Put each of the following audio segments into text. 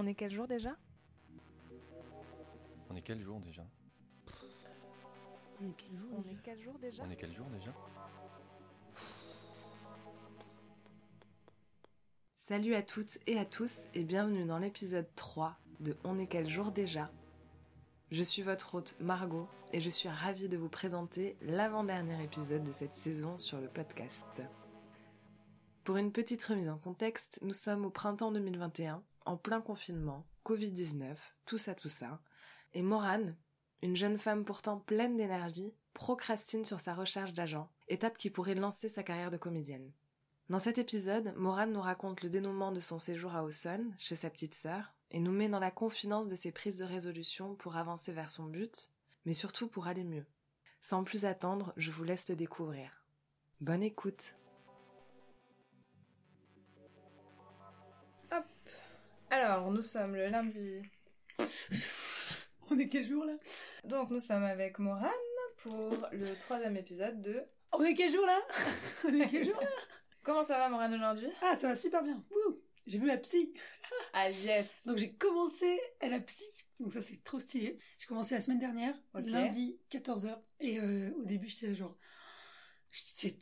On est quel jour déjà? On est quel jour déjà? On est quel jour On déjà? est quel jour déjà? On est quel jour déjà? Salut à toutes et à tous et bienvenue dans l'épisode 3 de On est quel jour déjà? Je suis votre hôte Margot et je suis ravie de vous présenter l'avant-dernier épisode de cette saison sur le podcast. Pour une petite remise en contexte, nous sommes au printemps 2021, en plein confinement, Covid-19, tout ça tout ça, et Morane, une jeune femme pourtant pleine d'énergie, procrastine sur sa recherche d'agent, étape qui pourrait lancer sa carrière de comédienne. Dans cet épisode, Morane nous raconte le dénouement de son séjour à Auxonne, chez sa petite sœur, et nous met dans la confidence de ses prises de résolution pour avancer vers son but, mais surtout pour aller mieux. Sans plus attendre, je vous laisse le découvrir. Bonne écoute Alors, nous sommes le lundi. On est quel jour là? Donc, nous sommes avec Morane pour le troisième épisode de... On est quel jour là? On est quel jour là? Comment ça va Morane aujourd'hui? Ah ça va super bien. Wouh J'ai vu la psy. Ah yes Donc j'ai commencé à la psy. Donc ça c'est trop stylé. J'ai commencé la semaine dernière, lundi 14h. Et euh, au début j'étais genre...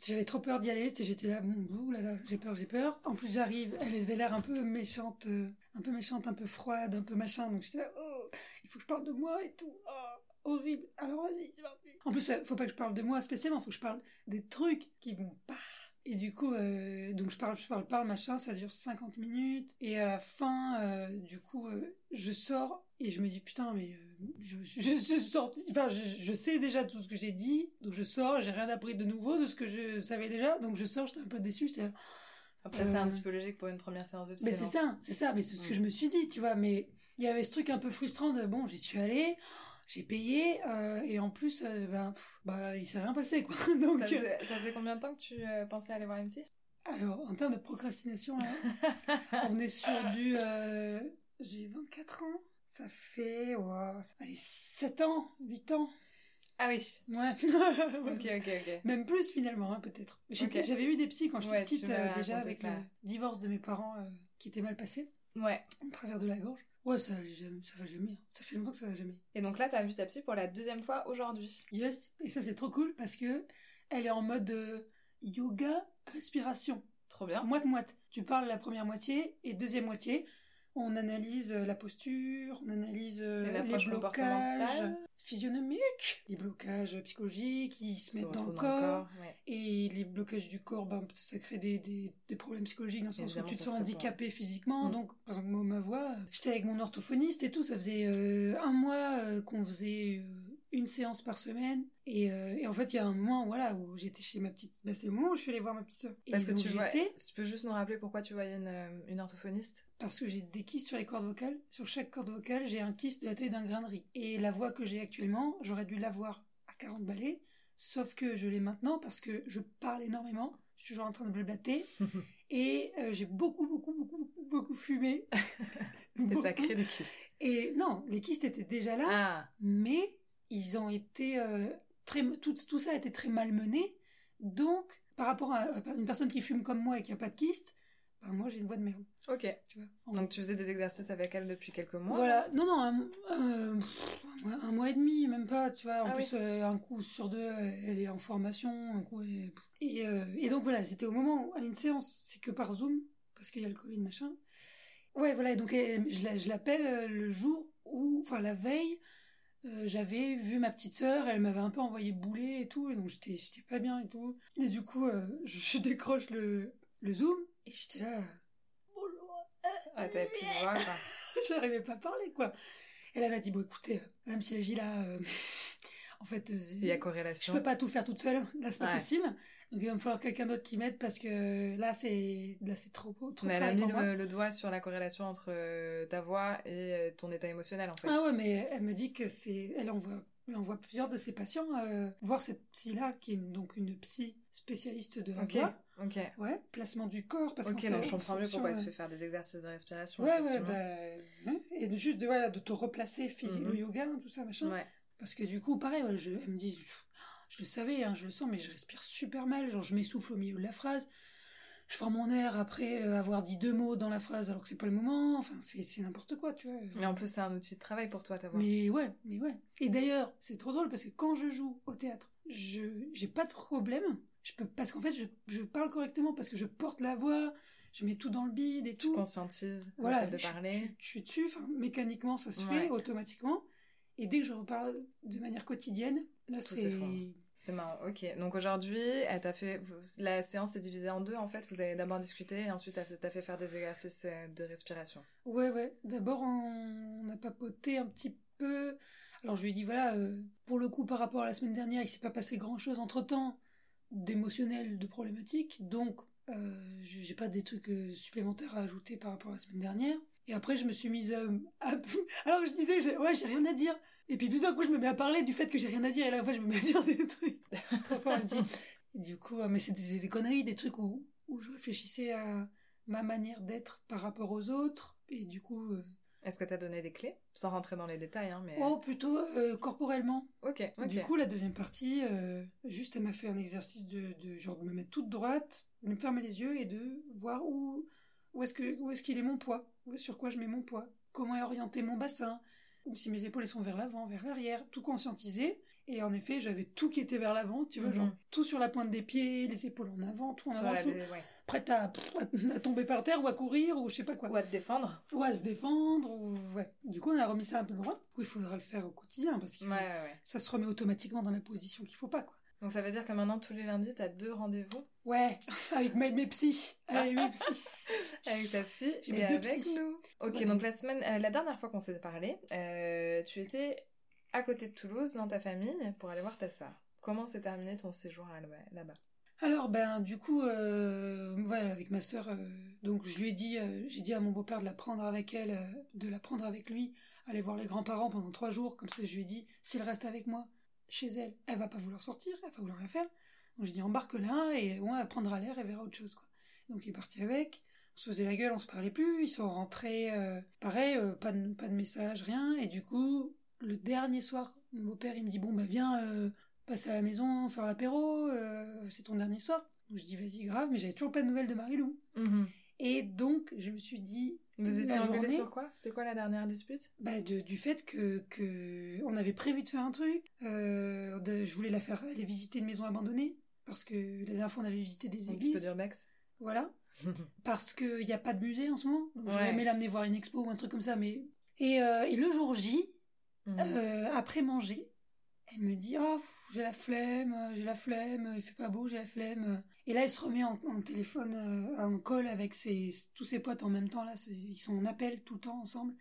J'avais trop peur d'y aller, j'étais là, bon, ouh là là, j'ai peur, j'ai peur. En plus j'arrive, elle avait l'air un peu méchante, euh, un peu méchante, un peu froide, un peu machin, donc j'étais là, oh, il faut que je parle de moi et tout, oh, horrible. Alors vas-y, c'est parti. En plus, faut pas que je parle de moi spécialement, faut que je parle des trucs qui vont pas. Et du coup, euh, donc je parle, je parle, parle, machin, ça dure 50 minutes. Et à la fin, euh, du coup, euh, je sors et je me dis putain, mais euh, je, je, je enfin, je, je sais déjà tout ce que j'ai dit, donc je sors, j'ai rien appris de nouveau de ce que je savais déjà, donc je sors, j'étais un peu déçue, j'étais Après, c'est un Euh, petit peu logique pour une première séance de psy. mais c'est ça, c'est ça, mais c'est ce que Mm. je me suis dit, tu vois, mais il y avait ce truc un peu frustrant de bon, j'y suis allée, j'ai payé, euh, et en plus, euh, ben, pff, bah, il s'est rien passé, quoi. Donc, Ça faisait, ça faisait combien de temps que tu pensais aller voir MC alors, en termes de procrastination, là, on est sur du, j'ai 24 ans, ça fait, ouah, allez, 7 ans, 8 ans, Ah oui ouais. Ok, ok, ok. Même plus finalement, hein, peut-être. J'avais eu des psys quand j'étais Ouais, petite, euh, déjà avec ça. le divorce de mes parents euh, qui était mal passé, Ouais. au travers de la gorge. Ouais, ça, ça va jamais. hein. Ça fait longtemps que ça va jamais. Et donc là, t'as vu ta psy pour la deuxième fois aujourd'hui. Yes, et ça c'est trop cool parce que elle est en mode euh, yoga respiration. Trop bien. Moite moite. Tu parles la première moitié et deuxième moitié, on analyse euh, la posture, on analyse euh, les blocages physionomiques, les blocages psychologiques qui se mettent dans le corps. ouais. Et les blocages du corps, ben, ça crée des, des, des problèmes psychologiques dans le sens où tu te sens se handicapé physiquement. Mm. Donc, par exemple, moi, ma voix, j'étais avec mon orthophoniste et tout, ça faisait euh, un mois euh, qu'on faisait euh, une séance par semaine. Et, euh, et en fait, il y a un moment, voilà, où j'étais chez ma petite... Bah, c'est le moment où je suis allée voir ma petite. Et Parce que donc, tu vois, tu peux juste nous rappeler pourquoi tu voyais une, une orthophoniste? Parce que j'ai des kystes sur les cordes vocales. Sur chaque corde vocale, j'ai un kyste de la taille d'un grain de riz. Et la voix que j'ai actuellement, j'aurais dû l'avoir à 40 balais, sauf que je l'ai maintenant parce que je parle énormément. Je suis toujours en train de blablater. et euh, j'ai beaucoup, beaucoup, beaucoup, beaucoup, beaucoup fumé. Et Beaucoup. ça crée des kystes. Et non, les kystes étaient déjà là, Ah mais ils ont été euh, très... Tout, tout ça a été très malmené. Donc, par rapport à, à une personne qui fume comme moi et qui a pas de kyste, ben moi j'ai une voix de merde, Ok. tu vois. En Donc tu faisais des exercices avec elle depuis quelques mois Voilà, non, non, un, un mois, et demi, même pas, tu vois. En Ah plus, euh, un coup sur deux, euh, elle est en formation, un coup, elle est... Et, euh, et donc voilà, c'était au moment, où, à une séance, c'est que par Zoom, parce qu'il y a le Covid, machin. Ouais, voilà, et donc elle- je la- je l'appelle euh, le jour où, enfin la veille, euh, j'avais vu ma petite sœur, elle m'avait un peu envoyé bouler et tout, et donc j'étais j'étais pas bien et tout. Et du coup, euh, je, je décroche le, le Zoom, et j'étais là... Bonjour, Ah, t'avais plus de voix, quoi. j'arrivais pas à parler quoi. Et elle m'a dit bon écoutez, euh, Madame Silagi là, euh, en fait, euh, Il y a je corrélation. peux pas tout faire toute seule, là c'est pas Ouais. possible. Donc il va me falloir quelqu'un d'autre qui m'aide parce que là c'est là c'est trop beau, trop Mais elle a mis le, le doigt sur la corrélation entre euh, ta voix et ton état émotionnel, en fait. Ah ouais, mais elle me dit que c'est, elle elle envoie plusieurs de ses patients euh, voir cette psy là qui est donc une psy spécialiste de la Ok, voix. ok. Ouais, placement du corps parce Ok, qu'en fait, je comprends en mieux pourquoi fonction, tu fais faire des exercices de respiration. Ouais, ouais, bah, hein, et juste de, voilà, de te replacer physique, Mhm. le yoga, hein, tout ça, machin. Ouais. Parce que du coup, pareil, voilà, je, elle me dit, je le savais, hein, je le sens, mais je respire super mal, genre je m'essouffle au milieu de la phrase. Je prends mon air après euh, avoir dit deux mots dans la phrase alors que c'est pas le moment. Enfin, c'est n'importe quoi, tu vois. Mais en plus, c'est un outil de travail pour toi, ta voix. Mais ouais, mais ouais. Et d'ailleurs, c'est trop drôle parce que quand je joue au théâtre, je j'ai pas de problème. Je peux parce qu'en fait, je, je parle correctement parce que je porte la voix, je mets tout dans le bide et Tu tout. conscientises Voilà, de parler. je- suis dessus. Enfin, mécaniquement, ça se Ouais. fait automatiquement. Et dès que je reparle de manière quotidienne, là, c'est. C'est marrant, ok. Donc aujourd'hui, fait... la séance est divisée en deux, en fait. Vous avez d'abord discuté et ensuite, elle t'a fait faire des exercices euh, de respiration. Ouais, ouais. D'abord, on, a papoté un petit peu. Alors, je lui ai dit, voilà, euh, pour le coup, par rapport à la semaine dernière, il s'est pas passé grand-chose entre-temps d'émotionnel, de problématique. Donc, euh, j'ai pas des trucs euh, supplémentaires à ajouter par rapport à la semaine dernière. Et après, je me suis mise euh, à... Alors, je disais, ouais, j'ai rien à dire. Et puis, tout d'un coup, je me mets à parler du fait que j'ai rien à dire. Et là, en fait, je me mets à dire des trucs. Trop fort, du coup, euh, mais c'est des, des conneries, des trucs où, où je réfléchissais à ma manière d'être par rapport aux autres. Et du coup... euh, Est-ce que t'as donné des clés? Sans rentrer dans les détails, hein, mais... Oh, plutôt corporellement. Ok, ok. Du coup, la deuxième partie, juste, elle m'a fait un exercice de, de genre de me mettre toute droite, de me fermer les yeux et de voir où, où est-ce que où est-ce qu'il est mon poids, sur quoi je mets mon poids, comment est orienté mon bassin, ou si mes épaules sont vers l'avant, vers l'arrière, tout conscientiser. Et en effet, j'avais tout qui était vers l'avant, tu vois, Mhm. genre tout sur la pointe des pieds, les épaules en avant, tout en Sur avant, tout, ouais. prête à, à tomber par terre ou à courir ou je sais pas quoi. Ou à te défendre. Ou à se défendre ou ouais. Du coup on a remis ça un peu droit. Du coup il faudra le faire au quotidien parce que Ouais, ouais, ouais. ça se remet automatiquement dans la position qu'il faut pas quoi Donc ça veut dire que maintenant, tous les lundis, t'as deux rendez-vous ouais avec mes, mes psys avec mes psys avec ta psy J'ai et mes deux avec psys. nous. Ok, Ouais. donc la semaine, euh, la dernière fois qu'on s'est parlé, euh, tu étais à côté de Toulouse dans ta famille pour aller voir ta sœur. Comment s'est terminé ton séjour là- là-bas? Alors ben du coup euh, voilà avec ma sœur euh, donc je lui ai dit euh, j'ai dit à mon beau-père de la prendre avec elle euh, de la prendre avec lui aller voir les grands-parents pendant trois jours comme ça je lui ai dit s'il reste avec moi chez elle. Elle va pas vouloir sortir elle va vouloir rien faire. Donc je dis embarque là et ouais, elle prendra l'air et verra autre chose quoi. Donc il est parti avec. On se faisait la gueule on se parlait plus. Ils sont rentrés euh, pareil euh, pas de pas de message rien. Et du coup le dernier soir mon beau-père il me dit bon bah viens euh, passer à la maison faire l'apéro euh, c'est ton dernier soir. Donc je dis vas-y grave mais j'avais toujours pas de nouvelles de Marilou. Et donc je me suis dit Vous étiez engueulés journée sur quoi? C'était quoi la dernière dispute? Bah, de- du fait que, que on avait prévu de faire un truc. Euh, de- je voulais la faire aller visiter une maison abandonnée parce que la dernière fois on avait visité des Un petit peu églises. d'urbex Voilà, parce qu'il n'y a pas de musée en ce moment. Donc j'aurais Ouais. aimé l'amener voir une expo ou un truc comme ça. Mais et, euh, et le jour J, Mhm. euh, après manger, elle me dit pff, j'ai la flemme, j'ai la flemme, il fait pas beau, j'ai la flemme. Et là elle se remet en, téléphone, euh, en call avec ses, tous ses potes en même temps là, ils sont en appel tout le temps ensemble.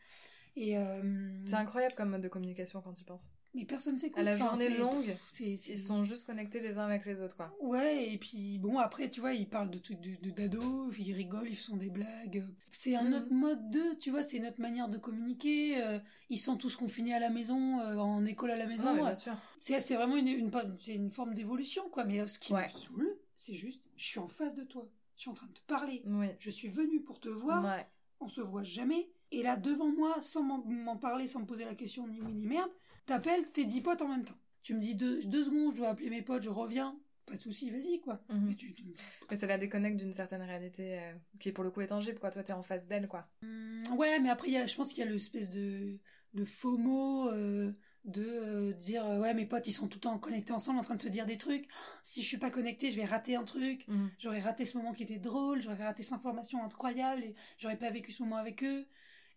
Et euh, C'est incroyable comme mode de communication quand tu penses. Mais personne s'écoute. À la Enfin, journée c'est- longue, c'est- ils sont juste connectés les uns avec les autres, quoi. Ouais, et puis bon, après, tu vois, ils parlent de trucs de, de d'ado, ils rigolent, ils font des blagues. C'est un Mhm. autre mode de, tu vois, c'est une autre manière de communiquer. euh, ils sont tous confinés à la maison, euh, en école à la maison. Non, mais euh, bien sûr. c'est, vraiment une, une, c'est une forme d'évolution, quoi. Mais ce qui Ouais. me saoule, c'est juste, je suis en face de toi, je suis en train de te parler. Oui. Je suis venue pour te voir, Ouais. on se voit jamais. Et là, devant moi, sans m'en, m'en parler, sans me poser la question ni oui ni merde, t'appelles tes dix potes en même temps. Tu me dis deux, deux secondes, je dois appeler mes potes, je reviens. Pas de souci, vas-y, quoi. Mhm. Mais tu, tu- Mais ça la déconnecte d'une certaine réalité euh, qui, pour le coup, est tangible, quoi. Toi, t'es en face d'elle, quoi. Hum, ouais, mais après, il y a, je pense qu'il y a l'espèce de, de FOMO, euh, de euh, dire, euh, ouais, mes potes, ils sont tout le temps connectés ensemble, en train de se dire des trucs. Si je suis pas connecté, je vais rater un truc. Mhm. J'aurais raté ce moment qui était drôle, j'aurais raté cette information incroyable et j'aurais pas vécu ce moment avec eux.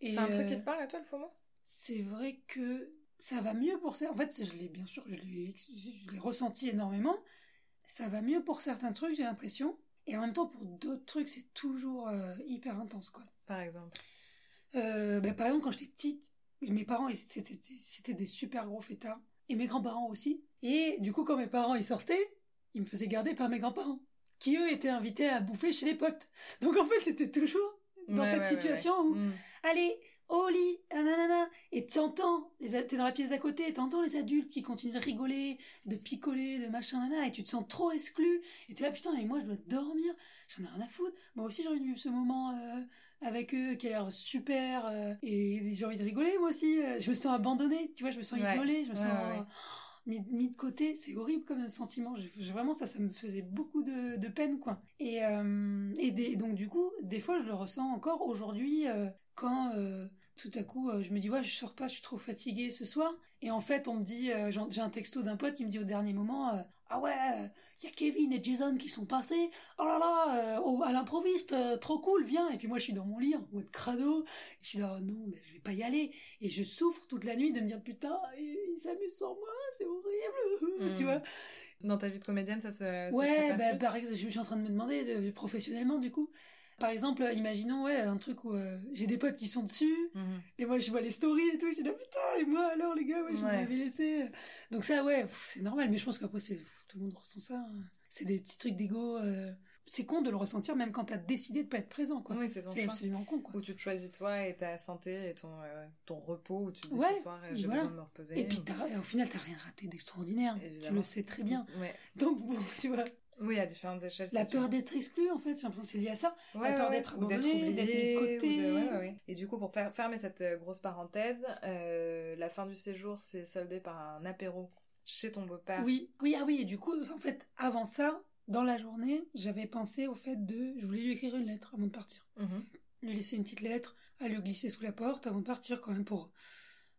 Et, C'est un truc euh, qui te parle à toi, le FOMO? c'est vrai que ça va mieux pour ça. En fait, je l'ai bien sûr, je l'ai, ressenti énormément. Ça va mieux pour certains trucs, j'ai l'impression. Et en même temps, pour d'autres trucs, c'est toujours euh, hyper intense, quoi. Par exemple. Euh, ben, par exemple, quand j'étais petite, mes parents, c'était des super gros fêtards. Et mes grands-parents aussi. Et du coup, quand mes parents ils sortaient, ils me faisaient garder par mes grands-parents. Qui eux étaient invités à bouffer chez les potes. Donc en fait, c'était toujours dans Ouais, cette ouais, situation ouais. où Mhm. allez, lit, nanana, et tu entends, les a- t'es dans la pièce d'à côté, t'entends les adultes qui continuent de rigoler, de picoler, de machin, nana, et tu te sens trop exclu, et t'es là, putain, et moi je dois dormir, j'en ai rien à foutre, moi aussi j'ai envie de vivre ce moment euh, avec eux qui a l'air super, euh, et j'ai envie de rigoler moi aussi, euh, je me sens abandonnée, tu vois, je me sens Ouais. isolée, je me sens... ouais, ouais. euh, mis, mis de côté. C'est horrible comme sentiment. Je- vraiment, ça, ça me faisait beaucoup de, de peine, quoi. Et, euh, et, des- donc, du coup, des fois, je le ressens encore aujourd'hui euh, quand euh, tout à coup, euh, je me dis, ouais, je sors pas, je suis trop fatiguée ce soir. Et en fait, on me dit, euh, j'ai un texto d'un pote qui me dit au dernier moment, euh, ah ouais, il y a Kevin et Jason qui sont passés. Oh là là, au- à l'improviste, trop cool, viens. Et puis moi, je suis dans mon lit en mode crado. Et je suis là, oh non, mais je vais pas y aller. Et je souffre toute la nuit de me dire, putain, ils s'amusent sans moi, c'est horrible. Tu vois? Dans ta vie de comédienne, ça se. ça se Ouais, bah, par exemple, je suis en train de me demander de- professionnellement, du coup. Par exemple, euh, imaginons, ouais, un truc où euh, j'ai des potes qui sont dessus, Mhm. et moi je vois les stories et tout, je là, putain, et moi alors les gars, ouais, je Ouais. m'avais laissé. Donc ça, ouais, c'est normal, mais je pense qu'après, c'est, tout le monde ressent ça. hein. C'est des petits trucs d'ego. euh, C'est con de le ressentir même quand t'as décidé de pas être présent, quoi. Oui, c'est absolument con, quoi. Où tu te choisis toi et ta santé et ton, euh, ton repos, où tu te dis Ouais, ce soir euh, j'ai voilà. besoin de me reposer. Et puis au final, t'as rien raté d'extraordinaire. Tu le sais très bien. Ouais. Donc bon, tu vois, Oui, à différentes échelles. la peur d'être exclu, en fait, j'ai l'impression que c'est lié à ça. Ouais, la peur ouais, d'être abandonné, d'être mis de côté. de- ouais. Et du coup, pour fermer cette euh, grosse parenthèse, euh, la fin du séjour s'est soldée par un apéro chez ton beau-père. Oui, oui, ah oui, et du coup, en fait, avant ça, dans la journée, j'avais pensé au fait de. Je voulais lui écrire une lettre avant de partir. Mhm. Lui laisser une petite lettre, à lui glisser sous la porte avant de partir, quand même, pour.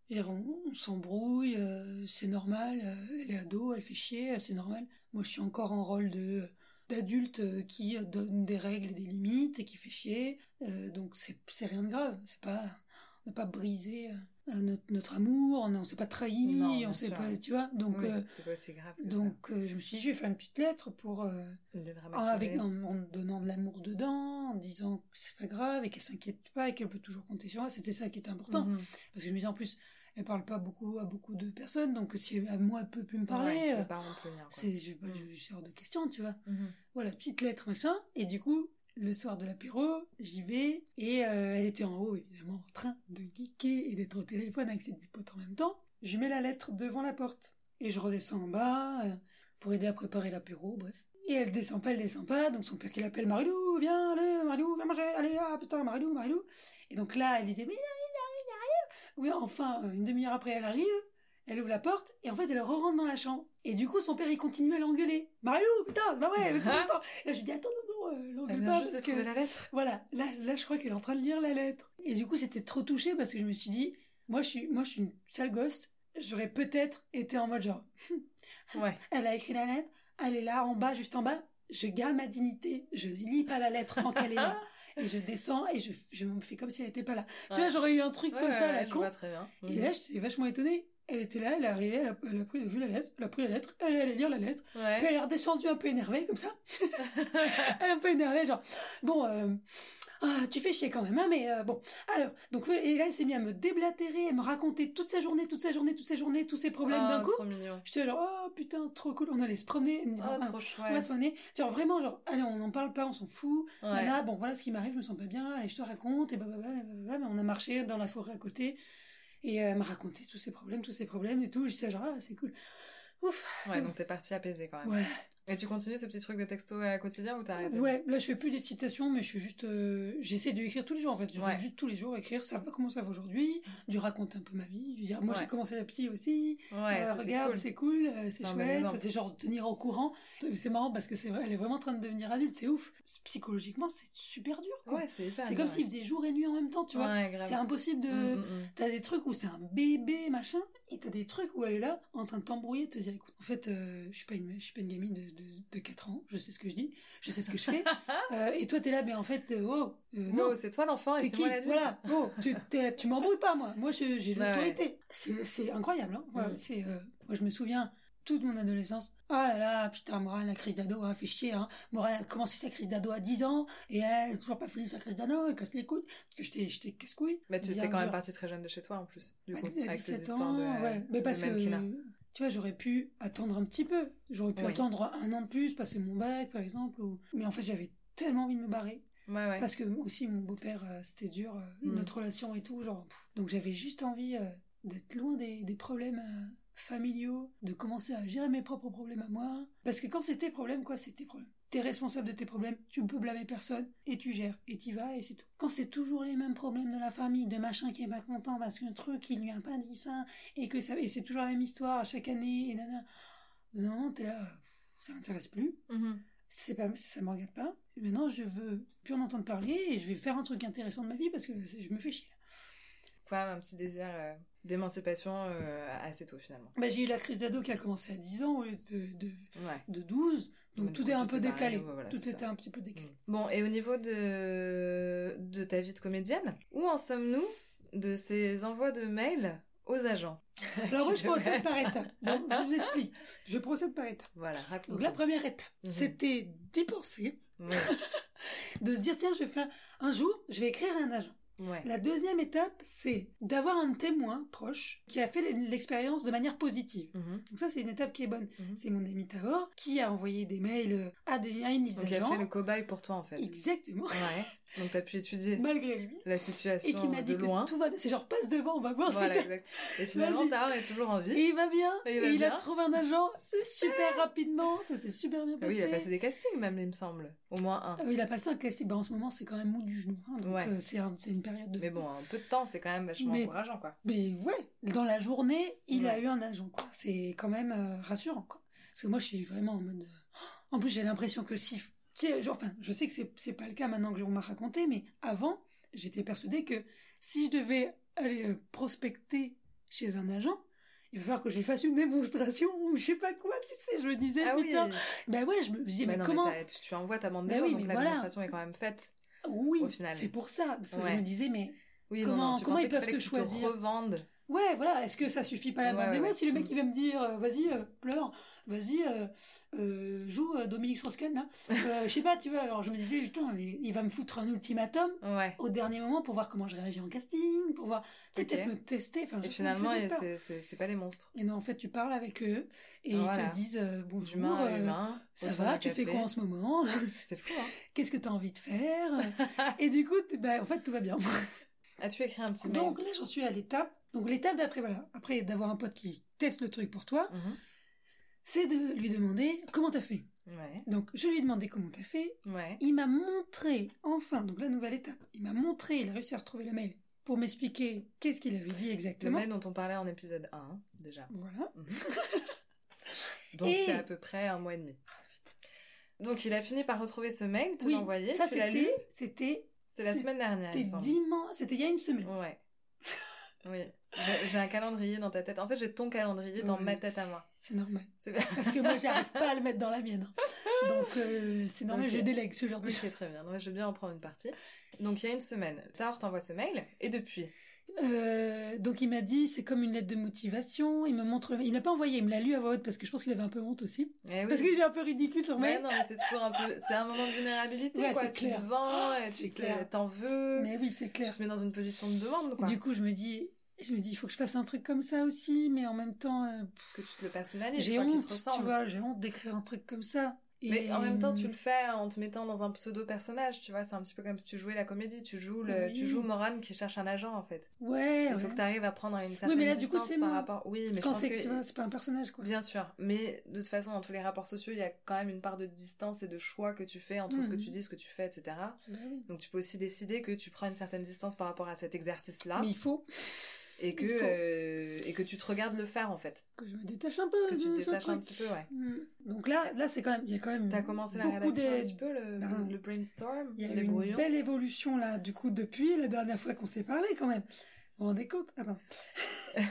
dire, on, on s'embrouille, euh, c'est normal, euh, elle est ado, elle fait chier, euh, c'est normal. Moi, je suis encore en rôle de d'adulte euh, qui euh, donne des règles et des limites et qui fait chier. Euh, donc, c'est c'est rien de grave. C'est pas. On n'a pas brisé notre, notre amour, on ne s'est pas trahi, Non, on s'est pas. Tu vois Donc. Oui, euh, pas grave donc euh, je me suis dit, je vais faire une petite lettre pour. Dédramatiser. avec en, en donnant de l'amour dedans, en disant que c'est pas grave et qu'elle s'inquiète pas et qu'elle peut toujours compter sur moi. C'était ça qui était important Mhm. parce que je me disais en plus, elle parle pas beaucoup à beaucoup de personnes, donc si elle- à moi elle peut plus me parler, Ouais, euh, pas c'est je, bah, suis hors de question, tu vois. Mhm. Voilà, petite lettre machin et du coup. Le soir de l'apéro, j'y vais et euh, elle était en haut évidemment en train de geeker et d'être au téléphone avec ses dix potes en même temps. Je mets la lettre devant la porte et je redescends en bas euh, pour aider à préparer l'apéro, bref. Et elle descend pas, elle descend pas, donc son père qui l'appelle Marilou, viens, allez, Marilou, viens manger, allez, ah putain, Marilou, Marilou. Et donc là, elle disait, mais il arrive, il arrive, il arrive. Oui, enfin, euh, une demi-heure après, elle arrive, elle ouvre la porte, et en fait, elle re-rentre dans la chambre. Et du coup, son père, il continue à l'engueuler. Marilou, putain, c'est pas vrai, mais tu descends. Et là, je lui dis, attends, non, non, euh, Elle l'engueule pas, parce que... la lettre. Voilà, là, là, je crois qu'elle est en train de lire la lettre. Et du coup, j'étais trop touchée parce que je me suis dit, moi, je suis, moi, je suis une sale gosse. J'aurais peut-être été en mode genre, Ouais. elle a écrit la lettre, elle est là, en bas, juste en bas. Je garde ma dignité, je ne lis pas la lettre tant qu'elle est là. Et je descends et je, je me fais comme si elle n'était pas là. Tu vois, j'aurais eu un truc Ouais, comme ça, la con. très bien. Et Mhm. là, j'étais vachement étonnée. Elle était là, elle est arrivée, elle a, elle a pris, vu la lettre, elle a pris la lettre, elle est allée lire la lettre. Puis elle est redescendue un peu énervée, comme ça. un peu énervée, genre, bon, euh, ah, tu fais chier quand même, hein, mais euh, bon. Alors, donc, et là, elle s'est mise à me déblatérer, à me raconter toute sa journée, toute sa journée, toute sa journée, tous ses problèmes Oh, d'un coup. Trop mignon. J'étais genre, oh putain, trop cool, on allait se promener. Elle me dit, Oh, bon, ah, on va se promener. Genre, vraiment, genre, allez, on n'en parle pas, on s'en fout. Ouais. Nana, bon, voilà ce qui m'arrive, je me sens pas bien, allez, je te raconte, et blablabla, blablabla. Mais on a marché dans la forêt à côté, et euh, elle m'a raconté tous ses problèmes, tous ses problèmes et tout. J'étais genre, ah, c'est cool. Ouf. Ouais, donc t'es parti apaiser quand même. Ouais. Et tu continues ce petit truc de texto euh, quotidien ou t'as arrêté Ouais, là je fais plus des citations, mais je suis juste, euh, j'essaie de écrire tous les jours en fait. Je Ouais. juste tous les jours écrire. Ça va comment ça va aujourd'hui, du raconter un peu ma vie, du dire moi Ouais. j'ai commencé la psy aussi. Ouais, Euh, regarde, c'est cool, c'est chouette, c'est genre tenir au courant. C'est marrant parce que c'est vrai, elle est vraiment en train de devenir adulte, c'est ouf. Psychologiquement, c'est super dur. Quoi. Ouais, c'est comme s'il faisait jour et nuit en même temps, tu vois. C'est impossible de. Mm, mm, mm. T'as des trucs où c'est un bébé, machin, et t'as des trucs où elle est là, en train de t'embrouiller, de te dire, écoute, en fait, euh, je suis pas une, je suis pas une gamine de, de, de 4 ans, je sais ce que je dis, je sais ce que je fais, euh, et toi t'es là, mais en fait, euh, oh, non, No, c'est toi l'enfant et c'est qui moi l'adulte. Voilà, oh, tu, tu m'embrouilles pas, moi, moi j'ai Ouais, l'autorité. C'est, c'est incroyable, hein, Voilà, Mm. c'est, moi je me souviens, toute mon adolescence, ah là là, putain, Morane, la crise d'ado, hein, fait chier, hein. Morane a commencé sa crise d'ado à 10 ans, et elle a toujours pas fini sa crise d'ado, elle casse les couilles, parce que j'étais, j'étais casse-couille. Mais tu étais quand même partie très jeune de chez toi en plus, du À coup, à avec ces 17 histoires ans, de, ouais. Mais parce que, tu vois, j'aurais pu attendre un petit peu. J'aurais pu Oui. attendre un an de plus, passer mon bac, par exemple. ou- Mais en fait, j'avais tellement envie de me barrer. Ouais, ouais. Parce que aussi, mon beau-père, euh, c'était dur, euh, Mm. notre relation et tout. Genre, pff. Donc j'avais juste envie euh, d'être loin des, des problèmes familiaux, de commencer à gérer mes propres problèmes à moi. Parce que quand c'était problème, quoi, c'était problème. t'es responsable de tes problèmes, tu ne peux blâmer personne, et tu gères, et tu vas, et c'est tout. Quand c'est toujours les mêmes problèmes de la famille, de machin qui est pas content parce qu'un truc, il lui a pas dit ça, et que ça, et c'est toujours la même histoire chaque année, et nana. Non, t'es là, ça m'intéresse plus. Mhm. C'est pas, ça me regarde pas. Maintenant, je veux plus en entendre parler, et je vais faire un truc intéressant de ma vie parce que je me fais chier. Quand même un petit désir euh, d'émancipation euh, assez tôt finalement. Bah, j'ai eu la crise d'ado qui a commencé à 10 ans au lieu de, de, Ouais. de 12, donc tout est un peu pareil, décalé. voilà, tout était ça. un petit peu décalé. Bon, et au niveau de, de ta vie de comédienne, où en sommes-nous de ces envois de mails aux agents Alors je procède par étapes. Donc, je vous explique. Je procède par étapes. Voilà. Donc la première étape, Mhm. c'était d'y penser, Ouais, de se dire tiens, je vais faire un jour, je vais écrire à un agent. Ouais. La deuxième étape, c'est d'avoir un témoin proche qui a fait l'expérience de manière positive. Mhm, Donc ça, c'est une étape qui est bonne. mhm. C'est mon ami Tahor qui a envoyé des mails à, des, à une liste Donc il a fait le cobaye pour toi en fait. Exactement. Ouais. Donc t'as pu étudier Malgré lui. la situation Et qui m'a dit de loin. que tout va bien. C'est genre passe devant, on va voir Voilà, si ça... exact. Et finalement. Tahar est toujours en vie. Et il va bien. Et Et il a trouvé un agent Super. super rapidement. Ça s'est super bien Ah passé. oui, il a passé des castings même, il me semble. Au moins un. Euh, il a passé un classique. Bah, en ce moment, c'est quand même mou du genou. hein, donc Ouais. euh, c'est un- c'est une période de. Mais bon, un peu de temps, c'est quand même vachement Mais- encourageant, quoi. Mais ouais, dans la journée, il a eu un agent, quoi. C'est quand même euh, rassurant, quoi. Parce que moi, je suis vraiment en mode. euh, En plus, j'ai l'impression que si. Tu sais, genre, enfin, je sais que c'est c'est pas le cas maintenant que on m'a raconté, mais avant, j'étais persuadée que si je devais aller euh, prospecter chez un agent, il va falloir que je fasse une démonstration ou je sais pas quoi, tu sais. Je me disais, Ah oui. putain. Ben ouais, je me disais, mais non, comment. tu, envoies ta bande démo, oui, donc mais la voilà. démonstration est quand même faite. Oui, au final. c'est pour ça. Parce que Ouais. je me disais, mais Oui, Comment- non, non, tu comment pensais ils peuvent te choisir revendent. Ouais, voilà. Est-ce que ça suffit pas la bande ouais, démo ouais. Si le mec Mm. il va me dire, euh, vas-y, euh, pleure, vas-y, euh, joue Dominique Strauss-Kahn, là. Je sais pas, tu vois. Alors je me disais, putain, mais il va me foutre un ultimatum Ouais. au dernier moment pour voir comment je réagis en casting, pour voir, tu sais, peut-être me tester. Enfin, Et finalement, c'est- pas des monstres. Et non, en fait, tu parles avec eux et ils te disent, bonjour, Humain à humain. ça va, tu fais quoi en ce moment? C'est fou, hein. Qu'est-ce que tu as envie de faire? Et du coup, bah, en fait, tout va bien. As-tu écrit un petit mail Donc là, j'en suis à l'étape. Donc l'étape d'après, voilà, après d'avoir un pote qui teste le truc pour toi, Mhm. c'est de lui demander comment t'as fait. Ouais, Donc je lui ai demandé comment t'as fait. ouais. Il m'a montré, enfin, donc la nouvelle étape, il m'a montré, il a réussi à retrouver le mail pour m'expliquer qu'est-ce qu'il avait dit Le exactement. mail dont on parlait en épisode 1, hein, déjà. Voilà. Mhm. Donc Et- c'est à peu près un mois et demi. Donc il a fini par retrouver ce mail, te Oui, l'envoyer, ça c'était, c'était, C'était la semaine dernière, c'était dimanche, c'était il y a une semaine. Ouais. Oui. J'ai- un calendrier dans ta tête. En fait, j'ai ton calendrier dans Ouais. ma tête à moi. C'est normal. Parce que moi, j'arrive pas à le mettre dans la mienne. hein. Donc, euh, c'est normal, Ok. je délègue ce genre de Ok, choses. très bien. Donc, je vais bien en prendre une partie. Donc, il y a une semaine, Tahor t'envoie ce mail, et depuis? Euh, donc, il m'a dit, c'est comme une lettre de motivation. Il me montre, il m'a pas envoyé, il me l'a lu à voix haute parce que je pense qu'il avait un peu honte aussi. Eh oui. Parce qu'il est un peu ridicule sur Ouais, mail. non, mais c'est toujours un peu. C'est un moment de vulnérabilité, Ouais, quoi. c'est Tu clair. te vends, et c'est tu te- clair. t'en veux. Mais oui, c'est Tu clair. te mets dans une position de demande, quoi. Du coup, je me dis, je me dis, il faut que je fasse un truc comme ça aussi, mais en même temps, euh, Que tu te le personnalises, j'ai honte, te tu vois, j'ai honte d'écrire un truc comme ça. Mais en même temps, tu le fais en te mettant dans un pseudo-personnage, tu vois. C'est un petit peu comme si tu jouais la comédie. Tu joues, le... Oui. tu joues Morane qui cherche un agent, en fait. Ouais, Il faut ouais. que tu arrives à prendre une certaine mais là, du coup, c'est par moi. rapport. Oui, mais je Quand pense c'est, que. c'est pas un personnage, quoi. Bien sûr, mais de toute façon, dans tous les rapports sociaux, il y a quand même une part de distance et de choix que tu fais entre ce que Mhm. tu dis, ce que tu fais, etc. Bah oui. Donc tu peux aussi décider que tu prends une certaine distance par rapport à cet exercice-là Mais il faut et que faut. euh, et que tu te regardes le faire en fait, que je me détache un peu que tu te détaches un petit peu, ouais. Mm. Donc là, là, c'est quand même, il y a quand même T'as commencé la beaucoup rédaction un petit peu, le, Ben, le brainstorm, Il y a eu une belle évolution là, du coup, depuis la dernière fois qu'on s'est parlé quand même. Vous vous rendez compte? Ah ben.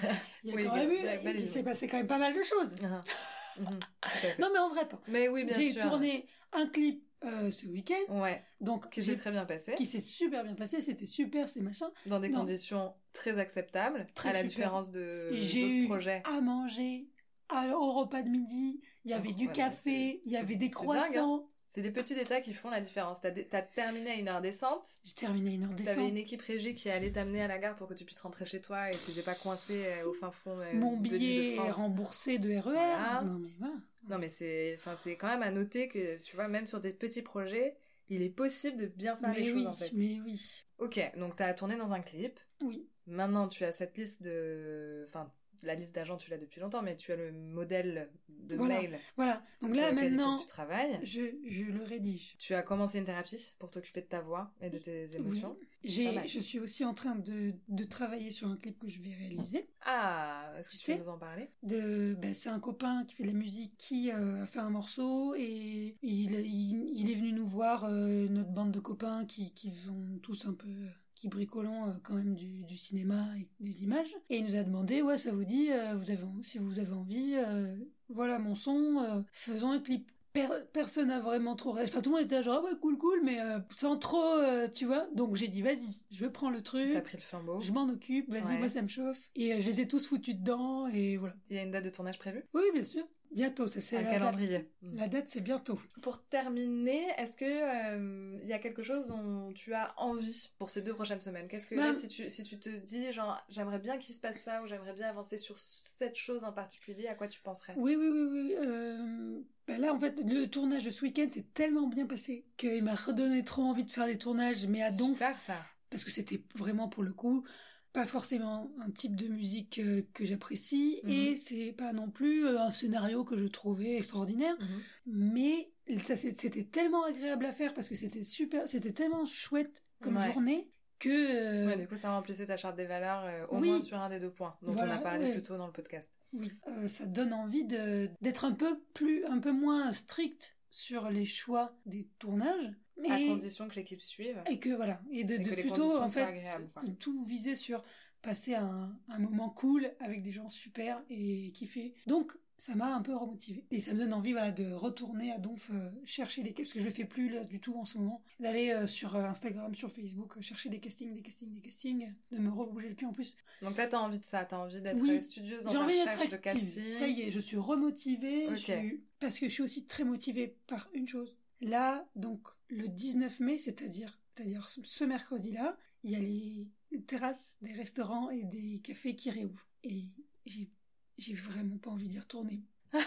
Il y a Oui, quand même eu, il s'est passé quand même pas mal de choses. Ah, fait. Non mais en vrai, attends. Mais oui, bien J'ai tourné un clip euh, ce week-end, Ouais, donc qui j'ai- s'est très bien passé, qui s'est super bien passé, c'était super, c'est machin. dans des Non. conditions très acceptables, Très à la super. différence de J'ai d'autres eu projets. à manger, à- au repas de midi, il y avait Oh, du voilà, café, il y avait des dingue, croissants. C'est des petits détails qui font la différence. T'as t'as terminé à une heure décente, J'ai terminé une heure T'avais décente. une équipe régie qui allait t'amener à la gare pour que tu puisses rentrer chez toi et que t'étais pas coincé euh, au fin fond euh, Mon de billet de est remboursé de RER. Voilà. Non mais voilà. Non mais c'est, enfin c'est quand même à noter que tu vois même sur des petits projets, il est possible de bien faire les Mais choses oui, en fait. mais oui. Ok, donc t'as tourné dans un clip. Oui. Maintenant tu as cette liste de, enfin la liste d'agents, tu l'as depuis longtemps, mais tu as le modèle de Voilà. mail. Voilà. Donc là, maintenant, tu travailles. je, je le rédige. Tu as commencé une thérapie pour t'occuper de ta voix et de tes émotions. Oui. J'ai, je suis aussi en train de, de travailler sur un clip que je vais réaliser. Ah, est-ce que tu peux sais nous en parler? De, ben, c'est un copain qui fait de la musique qui euh, a fait un morceau et il, il, il est venu nous voir, euh, notre bande de copains qui, qui vont tous un peu, qui bricolons euh, quand même du, du cinéma et des images. Et il nous a demandé, ouais, ça vous dit, euh, vous avez, si vous avez envie, euh, voilà mon son, euh, faisons un clip. Per- personne n'a vraiment trop réagi. Enfin, tout le monde était genre, ah ouais, cool, cool, mais euh, sans trop, euh, tu vois. Donc j'ai dit, vas-y, je prends le truc. T'as pris le flambeau. Je m'en occupe, vas-y, Ouais. moi ça me chauffe. Et euh, je les ai tous foutus dedans, et voilà. Il y a une date de tournage prévue? Oui, bien sûr. Bientôt, ça c'est Un la calendrier. date. Mm. La date, c'est bientôt. Pour terminer, est-ce que euh, il y a quelque chose dont tu as envie pour ces deux prochaines semaines? Qu'est-ce que Ben- là, si tu si tu te dis genre j'aimerais bien qu'il se passe ça ou j'aimerais bien avancer sur cette chose en particulier, à quoi tu penserais? Oui, oui, oui, oui. Euh... bah là, en fait, le tournage de ce week-end s'est tellement bien passé qu'il m'a redonné trop envie de faire des tournages, mais à Donf, Super ça. parce que c'était vraiment pour le coup pas forcément un type de musique euh, que j'apprécie, Mhm. et c'est pas non plus euh, un scénario que je trouvais extraordinaire. Mhm. mais ça c'était tellement agréable à faire parce que c'était super c'était tellement chouette comme Ouais. journée que euh, Ouais, du coup, ça remplissait ta charte des valeurs euh, au Oui. moins sur un des deux points dont Voilà, on a parlé ouais. plus tôt dans le podcast. oui ça donne envie de d'être un peu plus un peu moins strict sur les choix des tournages À condition que l'équipe suive. et que voilà et de, Et plutôt en fait agréables, tout viser sur passer un, un moment cool avec des gens super et kiffer donc ça m'a un peu remotivé et ça me donne envie voilà de retourner à Donf euh, chercher les parce que je le fais plus là du tout en ce moment d'aller euh, sur euh, Instagram sur Facebook euh, chercher des castings des castings des castings de me rebouger le cul en plus Donc là, t'as envie de ça, t'as envie d'être Oui. studieuse ta envie d'être recherche de casting. ça y est je suis remotivée je Ok. suis- parce que je suis aussi très motivée par une chose là donc le 19 mai c'est-à-dire c'est-à-dire ce mercredi là il y a les terrasses des restaurants et des cafés qui réouvrent. Et j'ai j'ai vraiment pas envie d'y retourner.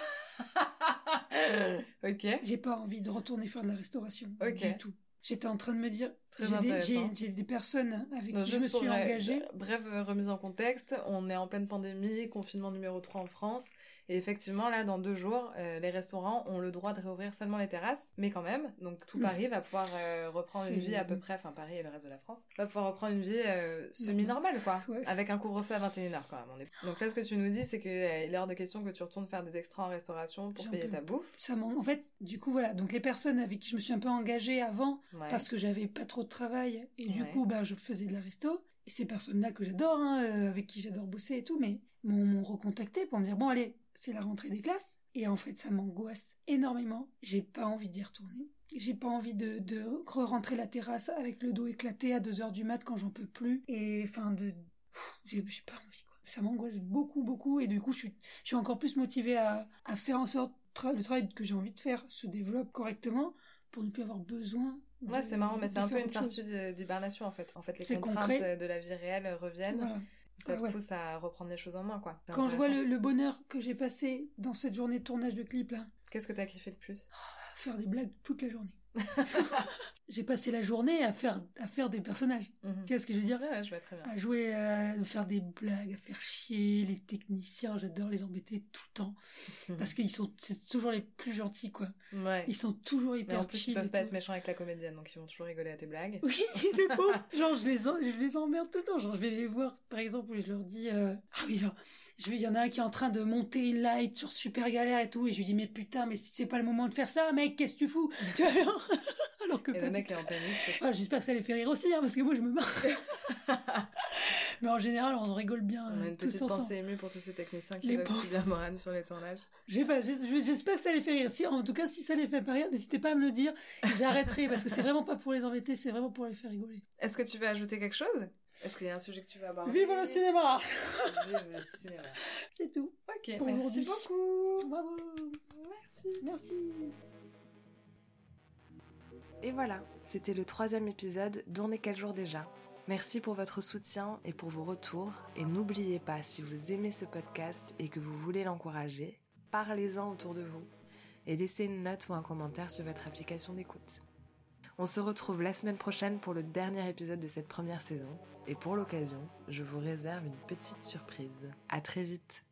Ok. j'ai pas envie de retourner faire de la restauration du tout. J'étais en train de me dire j'ai des, personnes avec Donc, qui je me suis euh, engagée Brève euh, remise en contexte, on est en pleine pandémie, confinement numéro 3 en France, et effectivement là dans deux jours, euh, les restaurants ont le droit de réouvrir seulement les terrasses, mais quand même, donc tout. Paris va pouvoir euh, reprendre une vie à peu près, enfin Paris et le reste de la France, va pouvoir reprendre une vie euh, semi-normale quoi, Ouais. avec un couvre-feu à 21h quand même. On est... Donc là ce que tu nous dis c'est que euh, il est hors de question que tu retournes faire des extras en restauration pour payer ta bouffe. ça en fait du coup voilà donc les personnes avec qui je me suis un peu engagée avant Ouais. parce que j'avais pas trop de travail et du Ouais. coup bah je faisais de la resto. Et ces personnes là que j'adore hein, euh, avec qui j'adore bosser et tout mais m'ont recontacté pour me dire bon allez c'est la rentrée des classes. Et en fait ça m'angoisse énormément. J'ai pas envie d'y retourner. J'ai pas envie de, de re-rentrer la terrasse avec le dos éclaté à 2h du mat quand j'en peux plus. Et enfin de j'ai pas envie quoi. Ça m'angoisse beaucoup beaucoup. Et du coup je suis je suis encore plus motivée à, à faire en sorte que le travail que j'ai envie de faire se développe correctement pour ne plus avoir besoin Ouais, c'est marrant, mais c'est un peu une sortie d'hibernation en fait. En fait, les contraintes concret. de la vie réelle reviennent. Voilà. Ça te ouais. pousse à reprendre les choses en main, quoi. Quand je vois le, le bonheur que j'ai passé dans cette journée de tournage de clip là, Qu'est-ce que t'as kiffé le plus? À faire des blagues toute la journée. j'ai passé la journée à faire à faire des personnages. Mhm. Tu vois ce que je veux dire? Ouais, je vois très bien. À jouer, à faire des blagues, à faire chier les techniciens. J'adore les embêter tout le temps parce qu'ils sont c'est toujours les plus gentils quoi. Ouais. Ils sont toujours hyper en plus, ils chill. peuvent et pas tout. être méchants avec la comédienne, donc ils vont toujours rigoler à tes blagues. Oui, les pauvres. Genre, je les, en- je les emmerde tout le temps. Genre, je vais les voir, par exemple, où je leur dis, euh, ah oui, genre, je il y en a un qui est en train de monter une light sur super galère et tout, et je lui dis, mais putain, mais c'est pas le moment de faire ça, mec, qu'est-ce que tu fous? Alors que Mec est en panique. Ah, j'espère que ça les fait rire aussi, hein, parce que moi, je me marre. mais en général, on rigole bien, On a une tous petite ensemble. pensée émue pour tous ces techniciens qui pauvres. subir Morane sur les tournages. J'espère que ça les fait rire. Si, en tout cas, si ça les fait pas rire, n'hésitez pas à me le dire. J'arrêterai, parce que c'est vraiment pas pour les embêter, c'est vraiment pour les faire rigoler. Est-ce que tu veux ajouter quelque chose? Est-ce qu'il y a un sujet que tu veux aborder? Vive le cinéma! Vive le cinéma. C'est tout. Ok, Pour merci beaucoup. Bravo! Merci. Merci! Et voilà, c'était le troisième épisode d'On est quel jour déjà Merci pour votre soutien et pour vos retours. Et n'oubliez pas, si vous aimez ce podcast et que vous voulez l'encourager, parlez-en autour de vous et laissez une note ou un commentaire sur votre application d'écoute. On se retrouve la semaine prochaine pour le dernier épisode de cette première saison. Et pour l'occasion, je vous réserve une petite surprise. À très vite